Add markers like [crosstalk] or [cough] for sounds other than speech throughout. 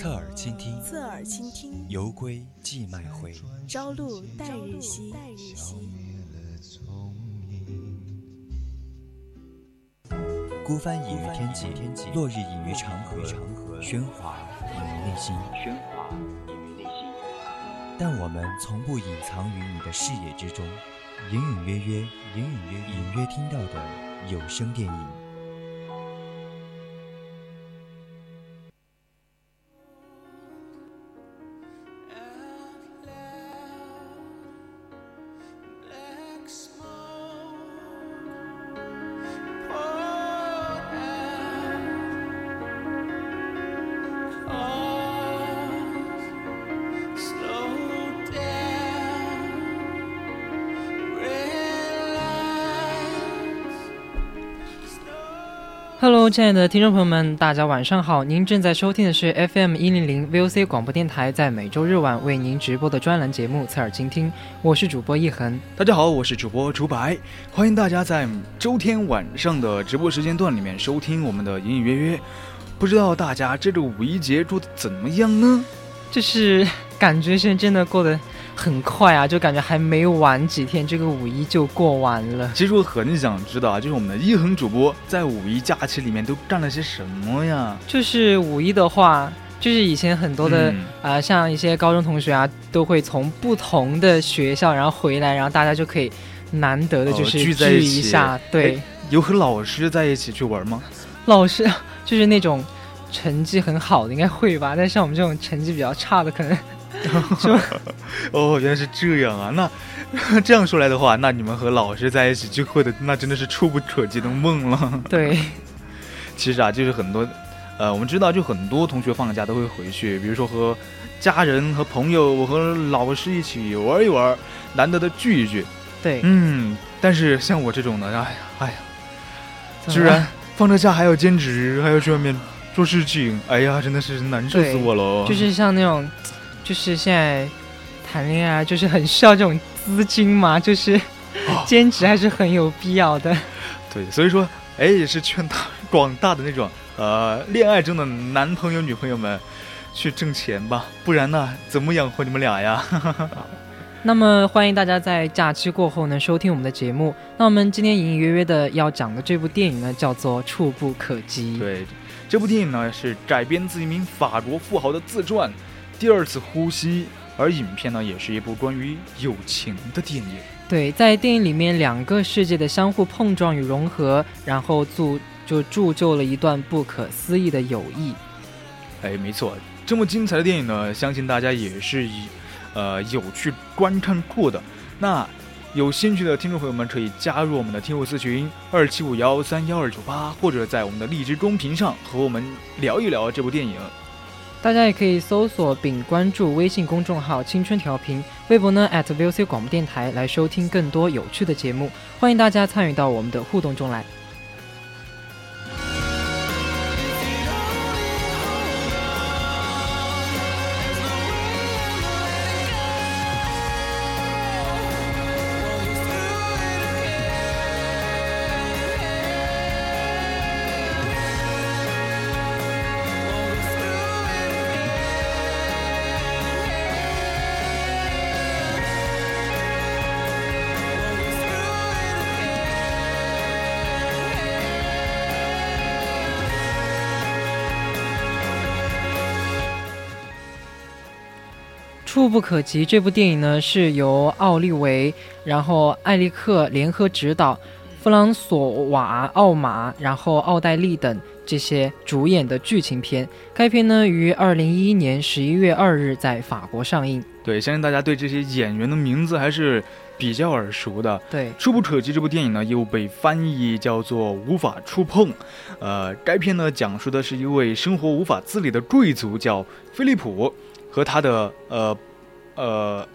侧耳倾听，侧耳倾听，游归寄麦回，朝露待日晞。孤帆隐于天际，落日隐于长河，喧哗隐于内心。但我们从不隐藏于你的视野之中，隐隐约约，隐隐约隐约听到的有声电影。Hello，亲爱的听众朋友们，大家晚上好！您正在收听的是 FM 一零零 VOC 广播电台，在每周日晚为您直播的专栏节目《侧耳倾听》，我是主播一恒。大家好，我是主播竹白，欢迎大家在周天晚上的直播时间段里面收听我们的隐隐约约。不知道大家这个五一节过得怎么样呢？就是感觉现在真的过得。很快啊，就感觉还没玩几天，这个五一就过完了。其实我很想知道啊，就是我们的一恒主播在五一假期里面都干了些什么呀？就是五一的话，就是以前很多的啊，像一些高中同学啊，都会从不同的学校然后回来，然后大家就可以难得的就是聚在一下。对，有和老师在一起去玩吗？老师 [laughs] 就是那种成绩很好的应该会吧，但像我们这种成绩比较差的可能。[laughs] [laughs] 哦，原来是这样啊！那 [laughs] 这样说来的话，那你们和老师在一起聚会的，那真的是触不可及的梦了。对，其实啊，就是很多，呃，我们知道，就很多同学放假都会回去，比如说和家人和朋友我和老师一起玩一玩，难得的聚一聚。对，嗯，但是像我这种的，哎呀，哎呀，居然放着假还要兼职，还要去外面做事情，哎呀，真的是难受死我了。就是像那种。就是现在谈恋爱，就是很需要这种资金嘛，就是 [laughs] 兼职还是很有必要的。[laughs] 对，所以说，哎，也是劝大广大的那种呃恋爱中的男朋友女朋友们去挣钱吧，不然呢，怎么养活你们俩呀？[laughs] 那么欢迎大家在假期过后呢收听我们的节目。那我们今天隐隐约约的要讲的这部电影呢，叫做《触不可及》。对，这部电影呢是改编自一名法国富豪的自传。第二次呼吸，而影片呢，也是一部关于友情的电影。对，在电影里面，两个世界的相互碰撞与融合，然后铸就铸就了一段不可思议的友谊。哎，没错，这么精彩的电影呢，相信大家也是以呃有去观看过的。那有兴趣的听众朋友们，可以加入我们的听友私群二七五幺三幺二九八，或者在我们的荔枝公屏上和我们聊一聊这部电影。大家也可以搜索并关注微信公众号“青春调频”，微博呢 @VOC 广播电台来收听更多有趣的节目。欢迎大家参与到我们的互动中来。不可及这部电影呢，是由奥利维、然后艾利克联合执导，弗朗索瓦、奥马、然后奥黛丽等这些主演的剧情片。该片呢于二零一一年十一月二日在法国上映。对，相信大家对这些演员的名字还是比较耳熟的。对，触不可及这部电影呢又被翻译叫做无法触碰。呃，该片呢讲述的是一位生活无法自理的贵族叫菲利普。和他的呃，呃，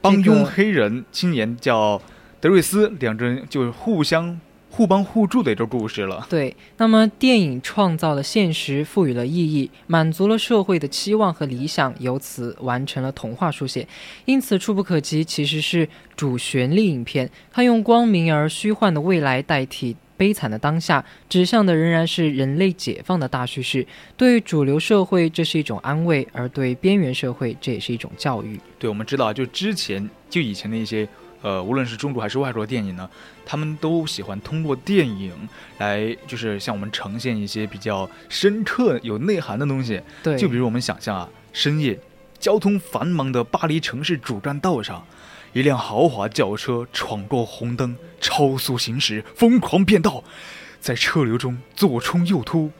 帮佣黑人青年叫德瑞斯，两个人就互相互帮互助的一个故事了。对，那么电影创造了现实，赋予了意义，满足了社会的期望和理想，由此完成了童话书写。因此，《触不可及》其实是主旋律影片，它用光明而虚幻的未来代替悲惨的当下，指向的仍然是人类解放的大叙事。对主流社会，这是一种安慰；而对边缘社会，这也是一种教育。对，我们知道，就之前就以前的一些呃，无论是中国还是外国的电影呢，他们都喜欢通过电影来，就是向我们呈现一些比较深刻、有内涵的东西。对，就比如我们想象啊，深夜交通繁忙的巴黎城市主干道上，一辆豪华轿车闯过红灯，超速行驶，疯狂变道，在车流中左冲右突，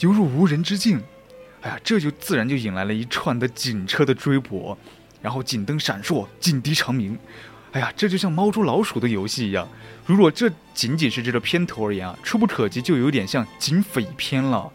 犹如无人之境。哎呀，这就自然就引来了一串的警车的追捕，然后警灯闪烁，警笛长鸣。哎呀，这就像猫捉老鼠的游戏一样。如果这仅仅是这个片头而言啊，触不可及就有点像警匪片了，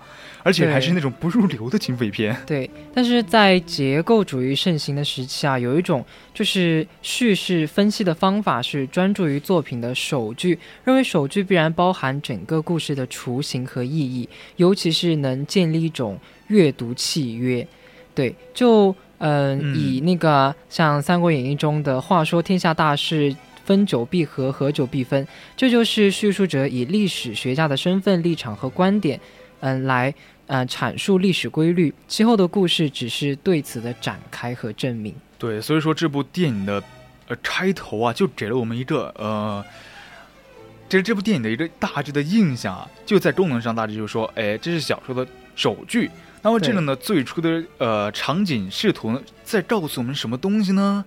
而且还是那种不入流的警匪片。对，但是在结构主义盛行的时期啊，有一种就是叙事分析的方法是专注于作品的首句，认为首句必然包含整个故事的雏形和意义，尤其是能建立一种阅读契约。对，就嗯、嗯以那个像《三国演义》中的话说天下大事。分久必合，合久必分，这就是叙述者以历史学家的身份、立场和观点，嗯，来呃阐述历史规律，其后的故事只是对此的展开和证明。对，所以说这部电影的呃开头啊，就给了我们一个呃，这这部电影的一个大致的印象啊，就在功能上大致就是说，哎，这是小说的首句。那么这个呢，最初的呃场景试图呢在告诉我们什么东西呢？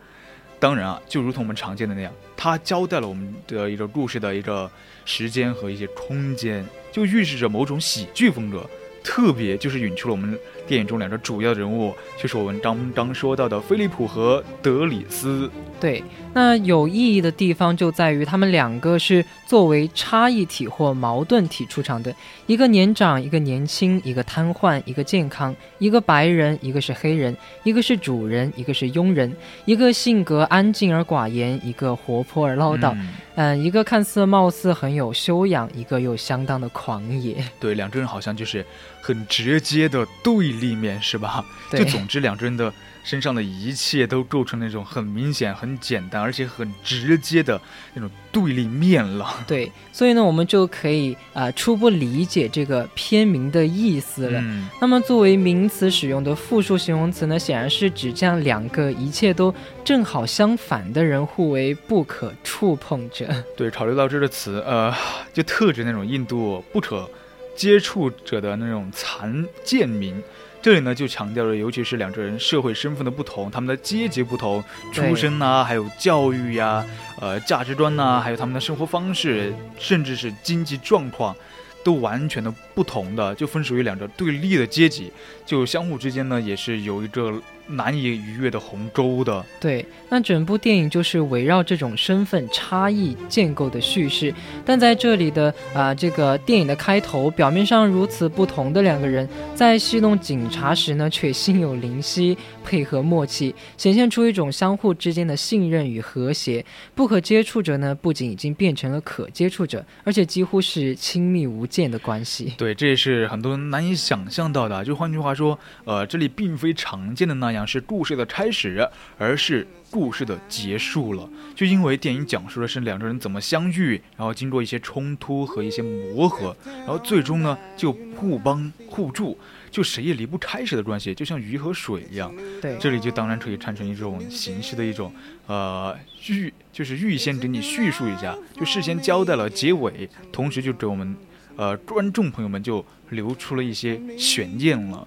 当然啊，就如同我们常见的那样，它交代了我们的一个故事的一个时间和一些空间，就预示着某种喜剧风格。特别就是引出了我们电影中两个主要人物，就是我们刚刚说到的菲利普和德里斯。对，那有意义的地方就在于他们两个是作为差异体或矛盾体出场的，一个年长，一个年轻，一个瘫痪，一个健康，一个白人，一个是黑人，一个是主人，一个是佣人，一个性格安静而寡言，一个活泼而唠叨，嗯嗯，一个看似貌似很有修养，一个又相当的狂野。对，两个人好像就是很直接的对立面，是吧？就对总之两个人的身上的一切都构成那种很明显、很简单，而且很直接的那种对立面了。对，所以呢，我们就可以啊、呃初步理解这个片名的意思了。嗯，那么作为名词使用的复数形容词呢，显然是指这样两个一切都正好相反的人互为不可触碰者。[laughs] 对，考虑到这个词，呃，就特指那种印度不可接触者的那种残贱民。这里呢，就强调了，尤其是两个人社会身份的不同，他们的阶级不同，出身呐、还有教育呀、呃，价值观呐、还有他们的生活方式，甚至是经济状况，都完全的不同的，就分属于两个对立的阶级，就相互之间呢，也是有一个难以逾越的鸿沟的。对，那整部电影就是围绕这种身份差异建构的叙事。但在这里的啊、这个电影的开头，表面上如此不同的两个人，在戏弄警察时呢，却心有灵犀，配合默契，显现出一种相互之间的信任与和谐。不可接触者呢，不仅已经变成了可接触者，而且几乎是亲密无间的关系。对，这也是很多人难以想象到的。就换句话说，呃，这里并非常见的那样是故事的开始，而是故事的结束了。就因为电影讲述的是两个人怎么相遇，然后经过一些冲突和一些磨合，然后最终呢就互帮互助，就谁也离不开谁的关系，就像鱼和水一样。对，这里就当然可以产生一种形式的一种呃预，就是预先给你叙述一下，就事先交代了结尾，同时就给我们呃观众朋友们就留出了一些悬念了。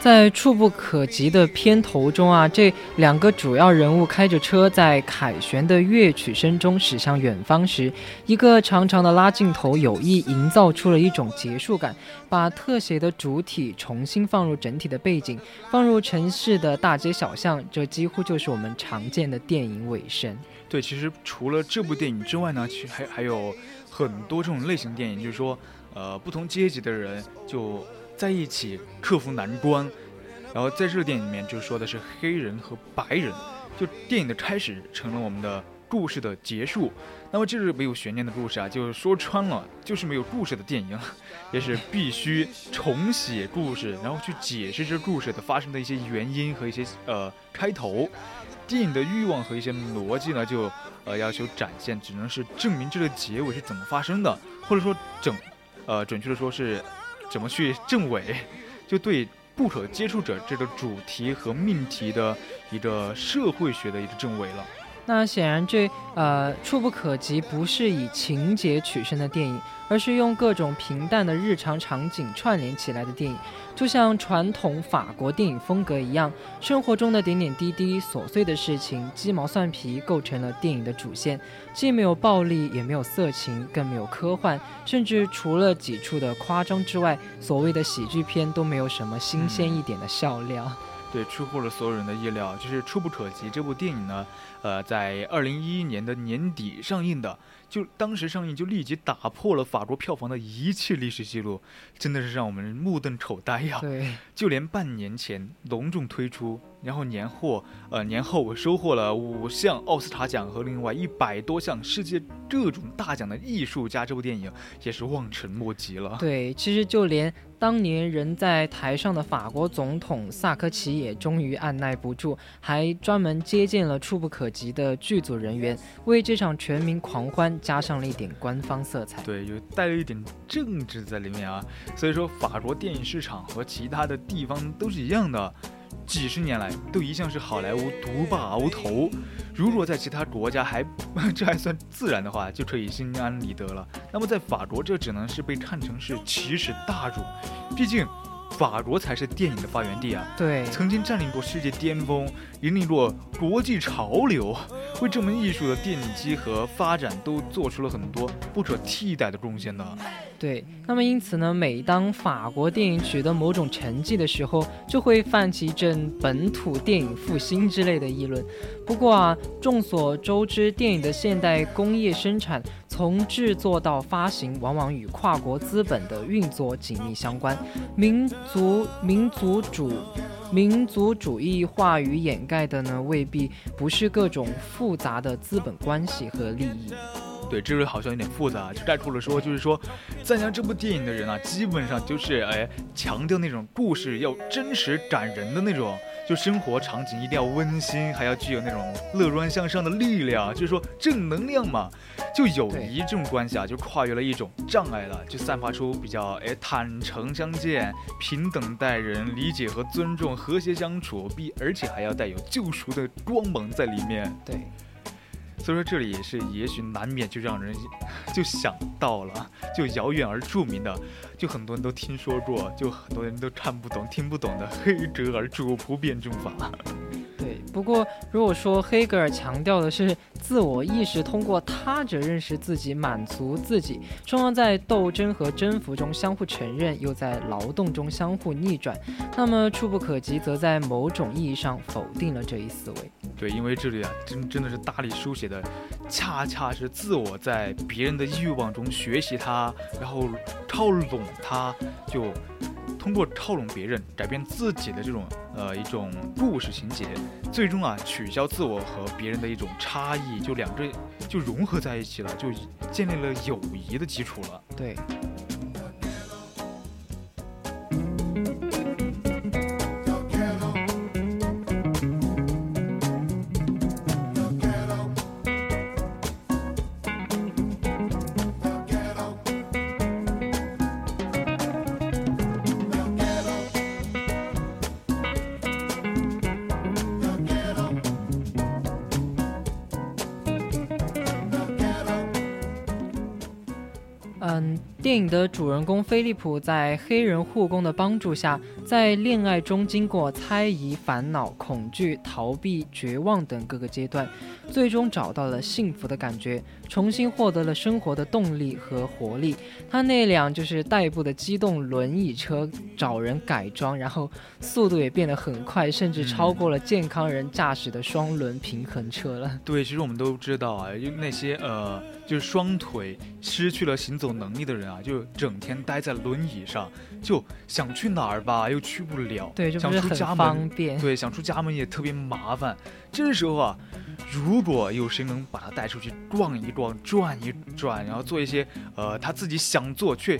在触不可及的片头中啊，这两个主要人物开着车在凯旋的乐曲声中驶向远方时，一个长长的拉镜头有意营造出了一种结束感，把特写的主体重新放入整体的背景，放入城市的大街小巷，这几乎就是我们常见的电影尾声。对，其实除了这部电影之外呢，其实还还有很多这种类型电影，就是说，呃，不同阶级的人就在一起克服难关。然后在这个电影里面，就说的是黑人和白人，就电影的开始成了我们的故事的结束。那么这是没有悬念的故事啊，就是说穿了就是没有故事的电影，也是必须重写故事，然后去解释这故事的发生的一些原因和一些呃开头。电影的欲望和一些逻辑呢，就呃要求展现，只能是证明这个结尾是怎么发生的，或者说整，呃准确的说是怎么去证伪，就对不可接触者这个主题和命题的一个社会学的一个证伪了。那显然这呃触不可及不是以情节取胜的电影，而是用各种平淡的日常场景串联起来的电影，就像传统法国电影风格一样，生活中的点点滴滴、琐碎的事情、鸡毛蒜皮构成了电影的主线，既没有暴力，也没有色情，更没有科幻，甚至除了几处的夸张之外，所谓的喜剧片都没有什么新鲜一点的笑料。对，出乎了所有人的意料，就是《触不可及》这部电影呢，呃，在二零一一年的年底上映的，就当时上映就立即打破了法国票房的一切历史记录，真的是让我们目瞪口呆呀！对，就连半年前隆重推出，然后年后呃年后收获了五项奥斯卡奖和另外一百多项世界各种大奖的《艺术家》这部电影也是望尘莫及了。对，其实就连当年人在台上的法国总统萨科齐也终于按耐不住，还专门接见了触不可及的剧组人员，为这场全民狂欢加上了一点官方色彩。对，有带了一点政治在里面啊，所以说法国电影市场和其他的地方都是一样的，几十年来都一向是好莱坞独霸鳌头。如果在其他国家还 [laughs] 这还算自然的话，就可以心安理得了。那么在法国，这只能是被看成是奇耻大辱，毕竟法国才是电影的发源地啊。对，曾经占领过世界巅峰，引领过国际潮流，为这门艺术的奠基和发展都做出了很多不可替代的贡献呢。对，那么因此呢，每当法国电影取得某种成绩的时候，就会泛起一阵本土电影复兴之类的议论。不过啊，众所周知，电影的现代工业生产从制作到发行，往往与跨国资本的运作紧密相关。民族民族主民族主义话语掩盖的呢，未必不是各种复杂的资本关系和利益。对，这个好像有点复杂，就概括了说，就是说，赞扬这部电影的人啊，基本上就是哎，强调那种故事要真实感人的那种，就生活场景一定要温馨，还要具有那种乐观向上的力量，就是说正能量嘛。就友谊这种关系啊，就跨越了一种障碍了，就散发出比较哎坦诚相见、平等待人、理解和尊重、和谐相处，必而且还要带有救赎的光芒在里面。对。所以说这里也是，也许难免就让人就想到了，就遥远而著名的，就很多人都听说过，就很多人都看不懂、听不懂的黑格尔主仆辩证法。不过如果说黑格尔强调的是自我意识通过他者认识自己、满足自己，双方在斗争和征服中相互承认，又在劳动中相互逆转，那么触不可及则在某种意义上否定了这一思维。对，因为这里啊，真真的是大力书写的，恰恰是自我在别人的欲望中学习它，然后靠拢它，就通过靠拢别人改变自己的这种呃一种故事情节，最最终啊取消自我和别人的一种差异，就两个就融合在一起了，就建立了友谊的基础了。对。影的主人公菲利普在黑人护工的帮助下，在恋爱中经过猜疑、烦恼、恐惧、逃避、绝望等各个阶段，最终找到了幸福的感觉，重新获得了生活的动力和活力。他那辆就是代步的机动轮椅车找人改装，然后速度也变得很快，甚至超过了健康人驾驶的双轮平衡车了。对，其实我们都知道啊，就那些呃，就是双腿失去了行走能力的人啊，就整天待在轮椅上，就想去哪儿吧，又去不了。对，就想出家门方便。对，想出家门也特别麻烦。这时候啊，如果有谁能把他带出去逛一逛、转一转，然后做一些呃他自己想做却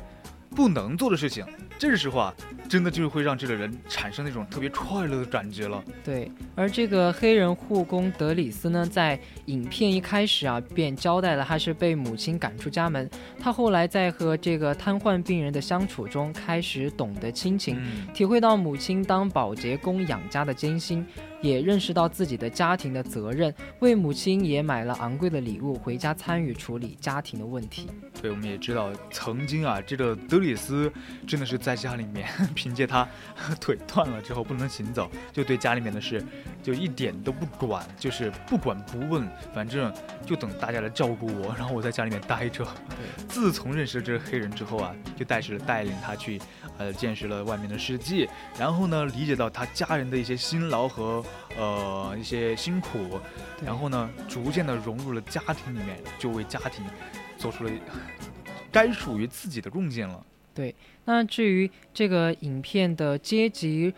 不能做的事情，这时候啊，真的就是会让这个人产生那种特别快乐的感觉了。对，而这个黑人护工德里斯呢，在影片一开始啊，便交代了他是被母亲赶出家门。他后来在和这个瘫痪病人的相处中，开始懂得亲情，嗯，体会到母亲当保洁工养家的艰辛，也认识到自己的家庭的责任，为母亲也买了昂贵的礼物回家参与处理家庭的问题。对，我们也知道，曾经啊，这个德里斯真的是在家里面凭借他腿断了之后不能行走，就对家里面的事就一点都不管，就是不管不问，反正就等大家来照顾我，然后我在家里面待着。自从认识了这个黑人之后啊，就带着带领他去呃见识了外面的世界，然后呢理解到他家人的一些辛劳和呃一些辛苦，然后呢逐渐的融入了家庭里面，就为家庭做出了该属于自己的贡献了。对那至于这个影片的阶级、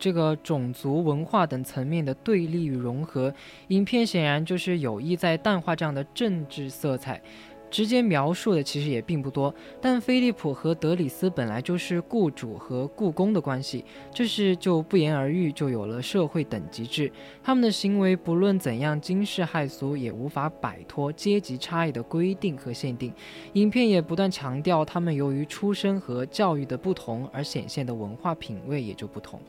这个种族文化等层面的对立与融合，影片显然就是有意在淡化这样的政治色彩。直接描述的其实也并不多，但菲利普和德里斯本来就是雇主和雇工的关系，这是就不言而喻，就有了社会等级制。他们的行为不论怎样惊世骇俗，也无法摆脱阶级差异的规定和限定。影片也不断强调，他们由于出身和教育的不同而显现的文化品味也就不同。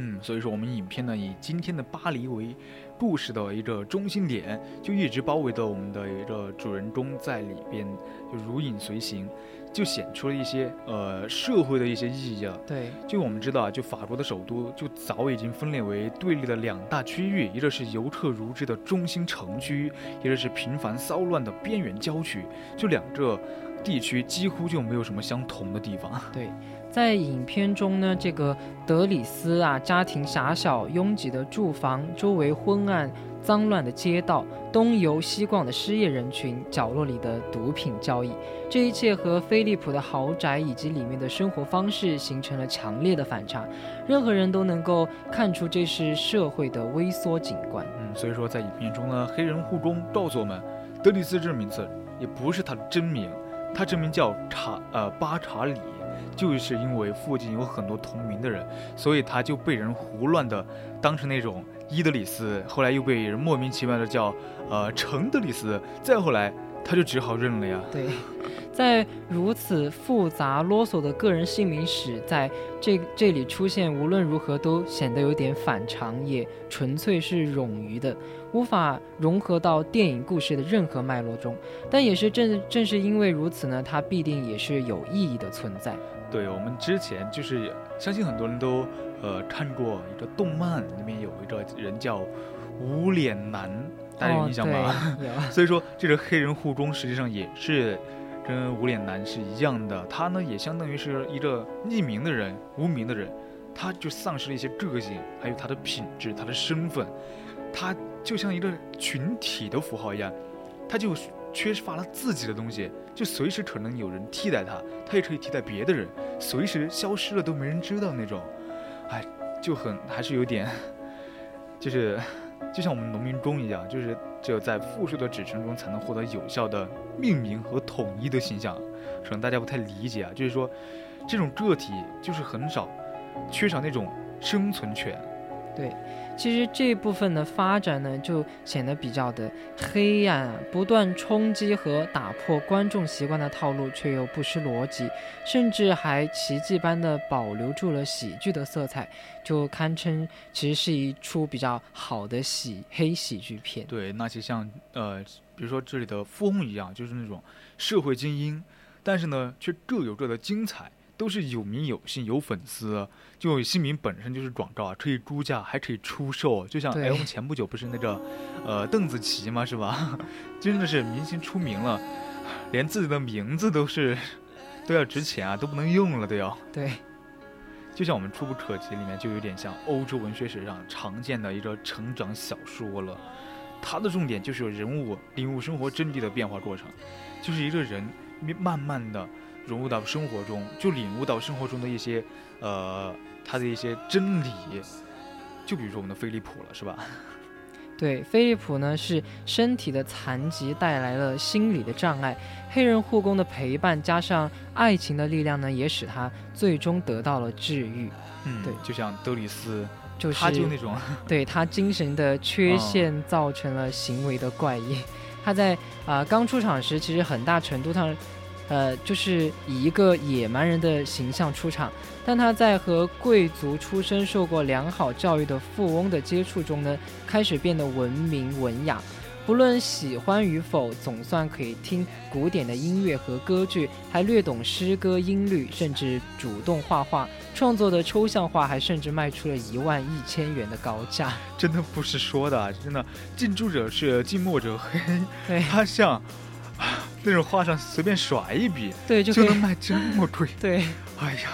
嗯，所以说我们影片呢以今天的巴黎为故事的一个中心点，就一直包围着我们的一个主人公在里边就如影随形，就显出了一些呃社会的一些意义啊。对，就我们知道啊，就法国的首都就早已经分裂为对立的两大区域，一个是游客如织的中心城区，一个是频繁骚乱的边缘郊区，就两个地区几乎就没有什么相同的地方。对，在影片中呢，这个德里斯啊，家庭狭小、拥挤的住房，周围昏暗、脏乱的街道，东游西逛的失业人群，角落里的毒品交易，这一切和菲利普的豪宅以及里面的生活方式形成了强烈的反差，任何人都能够看出这是社会的微缩景观。嗯，所以说在影片中呢，黑人护工告诉我们，德里斯这个名字也不是他的真名，他真名叫查呃巴查里，就是因为附近有很多同名的人，所以他就被人胡乱的当成那种伊德里斯，后来又被人莫名其妙的叫呃成德里斯，再后来他就只好认了呀。对，[laughs] 在如此复杂啰嗦的个人姓名史在这这里出现，无论如何都显得有点反常，也纯粹是冗余的，无法融合到电影故事的任何脉络中。但也是正正是因为如此呢，它必定也是有意义的存在。对我们之前就是相信很多人都呃看过一个动漫，里面有一个人叫无脸男，大家有印象吗？哦、对，有。[laughs] 所以说，这个黑人护工实际上也是跟无脸男是一样的，他呢也相当于是一个匿名的人、无名的人，他就丧失了一些个性，还有他的品质、他的身份，他就像一个群体的符号一样，他就缺乏了自己的东西，就随时可能有人替代他，他也可以替代别的人，随时消失了都没人知道那种，哎，就很还是有点，就是。就像我们农民工一样，就是只有在复数的指称中才能获得有效的命名和统一的形象。可能大家不太理解啊，就是说，这种个体就是很少，缺少那种生存权。对，其实这部分的发展呢，就显得比较的黑暗，不断冲击和打破观众习惯的套路，却又不失逻辑，甚至还奇迹般的保留住了喜剧的色彩，就堪称其实是一出比较好的喜黑喜剧片。对，那些像呃，比如说这里的富翁一样，就是那种社会精英，但是呢，却各有各的精彩，都是有名有姓有粉丝。就姓名本身就是广告啊，可以估价，还可以出售。就像对哎，我们前不久不是那个，呃，邓紫棋嘛，是吧？[laughs] 真的是明星出名了，连自己的名字都是 [laughs] 都要值钱啊，都不能用了，都要。对，就像我们《触不可及》里面就有点像欧洲文学史上常见的一个成长小说了，它的重点就是人物领悟生活真谛的变化过程，就是一个人慢慢的融入到生活中，就领悟到生活中的一些呃他的一些真理，就比如说我们的飞利浦了，是吧？[laughs] 对，飞利浦呢是身体的残疾带来了心理的障碍，黑人护工的陪伴加上爱情的力量呢，也使他最终得到了治愈。嗯，对就像德里斯，就是他就那种对他精神的缺陷造成了行为的怪异。他在啊、刚出场时，其实很大程度上，呃，就是以一个野蛮人的形象出场。但他在和贵族出身、受过良好教育的富翁的接触中呢，开始变得文明文雅。不论喜欢与否，总算可以听古典的音乐和歌剧，还略懂诗歌音律，甚至主动画画，创作的抽象画还甚至卖出了一万一千元的高价。真的不是说的啊，真的近朱者赤，近墨者黑。对他像啊那种画上随便甩一笔对，就就能卖这么贵，[laughs] 对哎呀！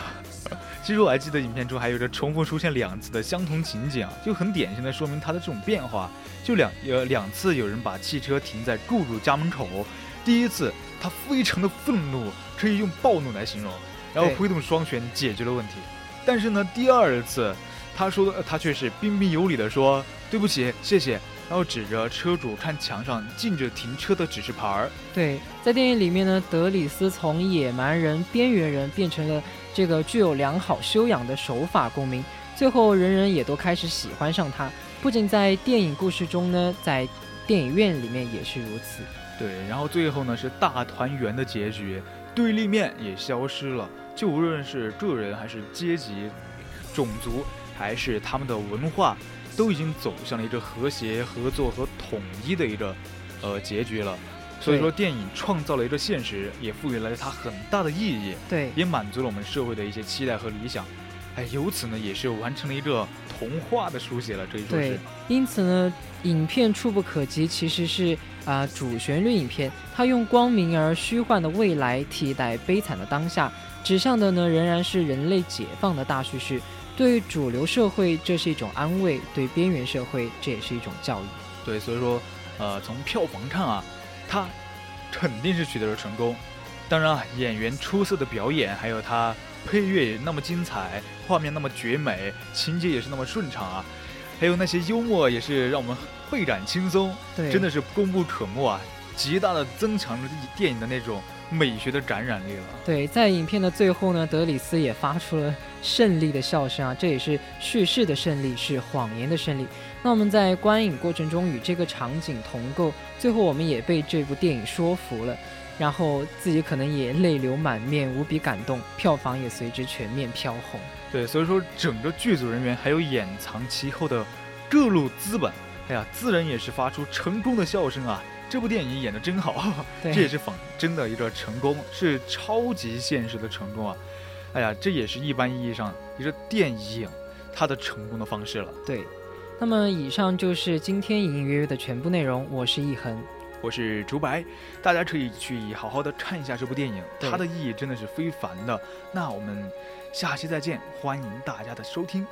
[laughs] 其实我还记得影片中还有着重复出现两次的相同情景啊，就很典型的说明他的这种变化。就两呃两次有人把汽车停在雇主家门口，第一次他非常的愤怒，可以用暴怒来形容，然后挥动双拳解决了问题。但是呢，第二次他说的呃他却是彬彬有礼的说对不起，谢谢，然后指着车主看墙上禁止停车的指示牌儿。对，在电影里面呢，德里斯从野蛮人、边缘人变成了这个具有良好修养的守法公民，最后人人也都开始喜欢上他。不仅在电影故事中呢，在电影院里面也是如此。对，然后最后呢是大团圆的结局，对立面也消失了。就无论是个人还是阶级、种族，还是他们的文化，都已经走向了一个和谐、合作和统一的一个呃结局了。所以说，电影创造了一个现实，也赋予了它很大的意义，对，也满足了我们社会的一些期待和理想。哎，由此呢，也是完成了一个童话的书写了，可以说是对。因此呢，影片《触不可及》其实是啊、主旋律影片，它用光明而虚幻的未来替代悲惨的当下，指向的呢仍然是人类解放的大叙事。对主流社会，这是一种安慰；对边缘社会，这也是一种教育。对，所以说，呃，从票房看啊，它肯定是取得了成功。当然啊，演员出色的表演，还有它配乐也那么精彩，画面那么绝美，情节也是那么顺畅啊，还有那些幽默也是让我们倍感轻松，对，真的是功不可没啊，极大的增强了电影的那种美学的感染力了。对，在影片的最后呢，德里斯也发出了胜利的笑声啊，这也是叙事的胜利，是谎言的胜利。那我们在观影过程中与这个场景同构，最后我们也被这部电影说服了，然后自己可能也泪流满面，无比感动，票房也随之全面飘红。对，所以说整个剧组人员还有掩藏其后的各路资本，哎呀，自然也是发出成功的笑声啊！这部电影演的真好，[laughs] 对，这也是仿真的一个成功，是超级现实的成功啊！哎呀，这也是一般意义上一个电影它的成功的方式了。对。那么以上就是今天隐隐约约的全部内容，我是易恒。我是竹白，大家可以去好好的看一下这部电影，它的意义真的是非凡的。那我们下期再见，欢迎大家的收听，